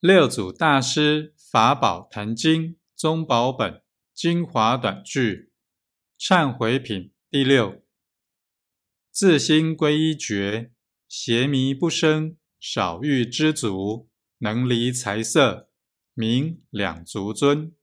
六祖大师法宝坛经宗宝本精华短句忏悔品第六：自心归一觉，邪迷不生，少欲知足，能离财色，名两足尊。